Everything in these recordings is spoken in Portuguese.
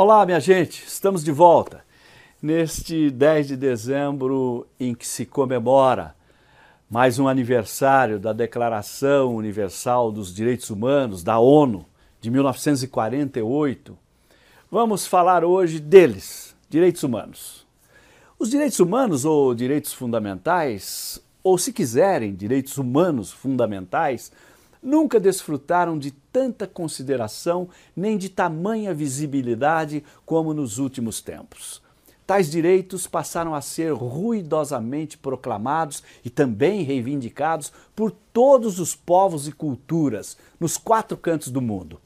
Olá, minha gente, estamos de volta neste 10 de dezembro em que se comemora mais um aniversário da Declaração Universal dos Direitos Humanos da ONU de 1948. Vamos falar hoje deles, direitos humanos. Os direitos humanos ou direitos fundamentais, ou se quiserem, direitos humanos fundamentais, nunca desfrutaram de tanta consideração nem de tamanha visibilidade como nos últimos tempos. Tais direitos passaram a ser ruidosamente proclamados e também reivindicados por todos os povos e culturas nos quatro cantos do mundo.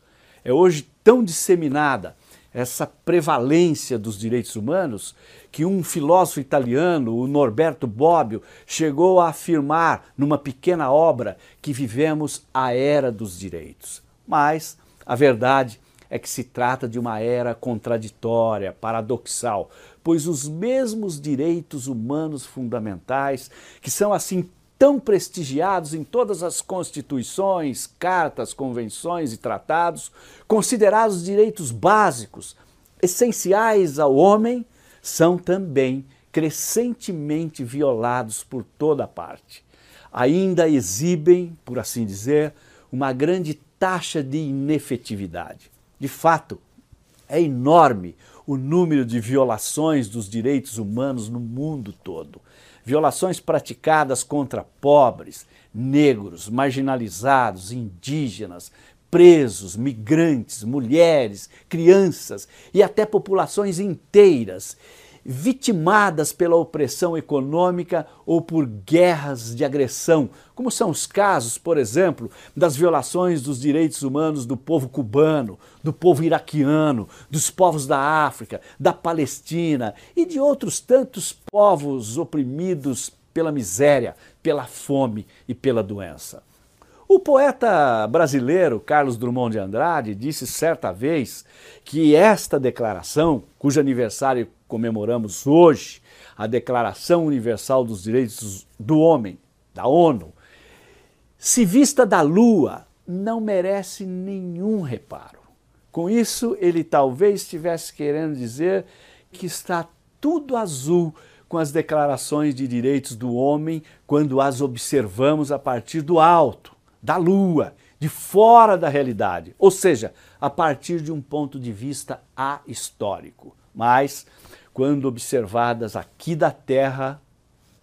É hoje tão disseminada essa prevalência dos direitos humanos que um filósofo italiano, o Norberto Bobbio, chegou a afirmar numa pequena obra que vivemos a era dos direitos. Mas a verdade é que se trata de uma era contraditória, paradoxal, pois os mesmos direitos humanos fundamentais, que são assim tão prestigiados em todas as constituições, cartas, convenções e tratados, considerados direitos básicos, essenciais ao homem, são também crescentemente violados por toda parte. Ainda exibem, por assim dizer, uma grande taxa de inefetividade. De fato, é enorme o número de violações dos direitos humanos no mundo todo violações praticadas contra pobres, negros, marginalizados, indígenas, presos, migrantes, mulheres, crianças e até populações inteiras vitimadas pela opressão econômica ou por guerras de agressão, como são os casos, por exemplo, das violações dos direitos humanos do povo cubano, do povo iraquiano, dos povos da África, da Palestina e de outros tantos povos oprimidos pela miséria, pela fome e pela doença. O poeta brasileiro Carlos Drummond de Andrade disse certa vez que esta declaração, cujo aniversário comemoramos hoje, a Declaração Universal dos Direitos do Homem, da ONU, se vista da Lua, não merece nenhum reparo. Com isso, ele talvez estivesse querendo dizer que está tudo azul com as declarações de direitos do homem quando as observamos a partir do alto da lua, de fora da realidade, ou seja, a partir de um ponto de vista ahistórico. Mas, quando observadas aqui da Terra,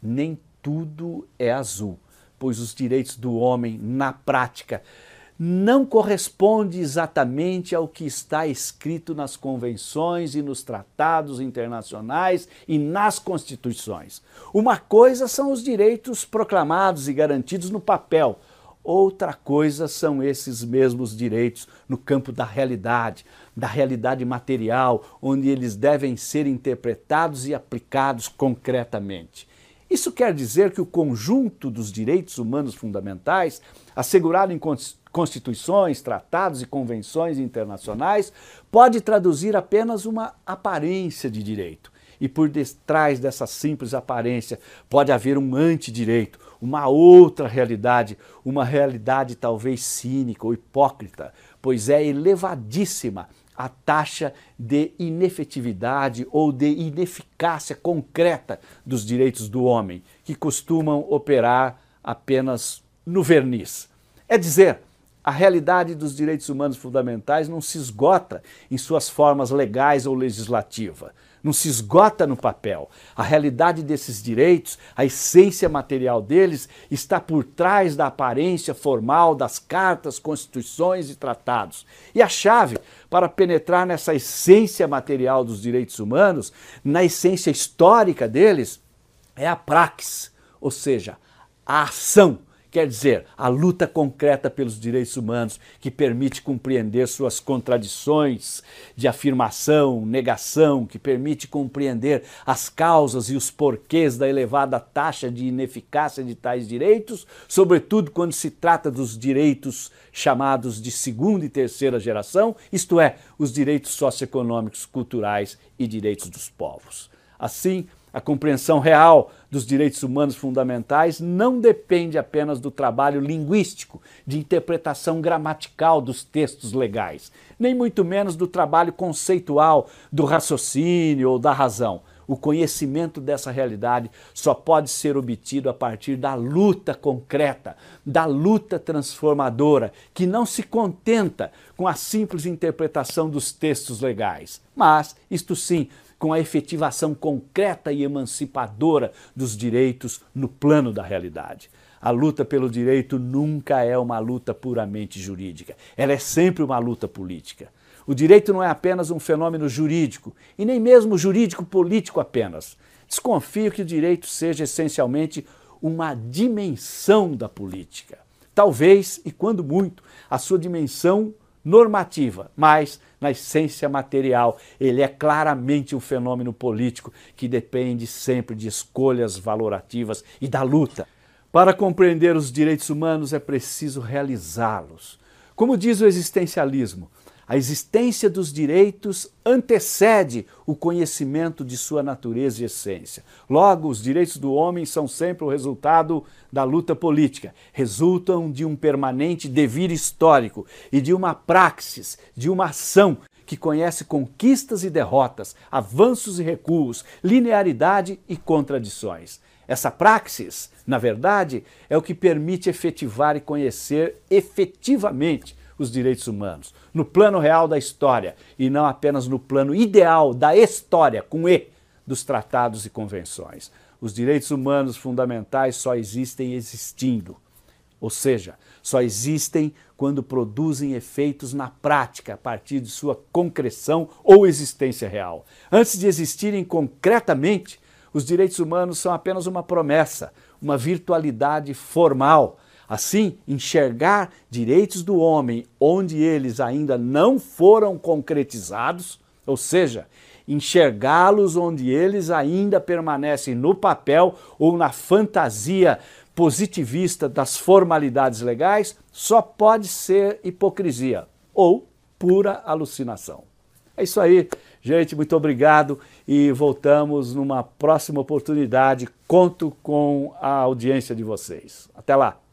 nem tudo é azul, pois os direitos do homem, na prática, não corresponde exatamente ao que está escrito nas convenções e nos tratados internacionais e nas constituições. Uma coisa são os direitos proclamados e garantidos no papel, Outra coisa são esses mesmos direitos no campo da realidade, da realidade material, onde eles devem ser interpretados e aplicados concretamente. Isso quer dizer que o conjunto dos direitos humanos fundamentais, assegurado em constituições, tratados e convenções internacionais, pode traduzir apenas uma aparência de direito. E por detrás dessa simples aparência pode haver um antidireito, uma outra realidade, uma realidade talvez cínica ou hipócrita, pois é elevadíssima a taxa de inefetividade ou de ineficácia concreta dos direitos do homem, que costumam operar apenas no verniz. É dizer, a realidade dos direitos humanos fundamentais não se esgota em suas formas legais ou legislativa não se esgota no papel. A realidade desses direitos, a essência material deles, está por trás da aparência formal das cartas, constituições e tratados. E a chave para penetrar nessa essência material dos direitos humanos, na essência histórica deles, é a praxis, ou seja, a ação Quer dizer, a luta concreta pelos direitos humanos, que permite compreender suas contradições de afirmação, negação, que permite compreender as causas e os porquês da elevada taxa de ineficácia de tais direitos, sobretudo quando se trata dos direitos chamados de segunda e terceira geração, isto é, os direitos socioeconômicos, culturais e direitos dos povos. Assim, A compreensão real dos direitos humanos fundamentais não depende apenas do trabalho linguístico, de interpretação gramatical dos textos legais, nem muito menos do trabalho conceitual, do raciocínio ou da razão. O conhecimento dessa realidade só pode ser obtido a partir da luta concreta, da luta transformadora, que não se contenta com a simples interpretação dos textos legais, mas, isto sim, com a efetivação concreta e emancipadora dos direitos no plano da realidade. A luta pelo direito nunca é uma luta puramente jurídica, ela é sempre uma luta política. O direito não é apenas um fenômeno jurídico, e nem mesmo jurídico-político apenas. Desconfio que o direito seja essencialmente uma dimensão da política. Talvez, e quando muito, a sua dimensão normativa, mas na essência material, ele é claramente um fenômeno político que depende sempre de escolhas valorativas e da luta. Para compreender os direitos humanos é preciso realizá-los. Como diz o existencialismo, a existência dos direitos antecede o conhecimento de sua natureza e essência. Logo, os direitos do homem são sempre o resultado da luta política, resultam de um permanente devir histórico e de uma praxis, de uma ação que conhece conquistas e derrotas, avanços e recuos, linearidade e contradições. Essa praxis, na verdade, é o que permite efetivar e conhecer efetivamente os direitos humanos, no plano real da história e não apenas no plano ideal da história, com E, dos tratados e convenções. Os direitos humanos fundamentais só existem existindo, ou seja, só existem quando produzem efeitos na prática a partir de sua concreção ou existência real. Antes de existirem concretamente, os direitos humanos são apenas uma promessa, uma virtualidade formal Assim, enxergar direitos do homem onde eles ainda não foram concretizados, ou seja, enxergá-los onde eles ainda permanecem no papel ou na fantasia positivista das formalidades legais, só pode ser hipocrisia ou pura alucinação. É isso aí, gente, muito obrigado e voltamos numa próxima oportunidade. Conto com a audiência de vocês. Até lá!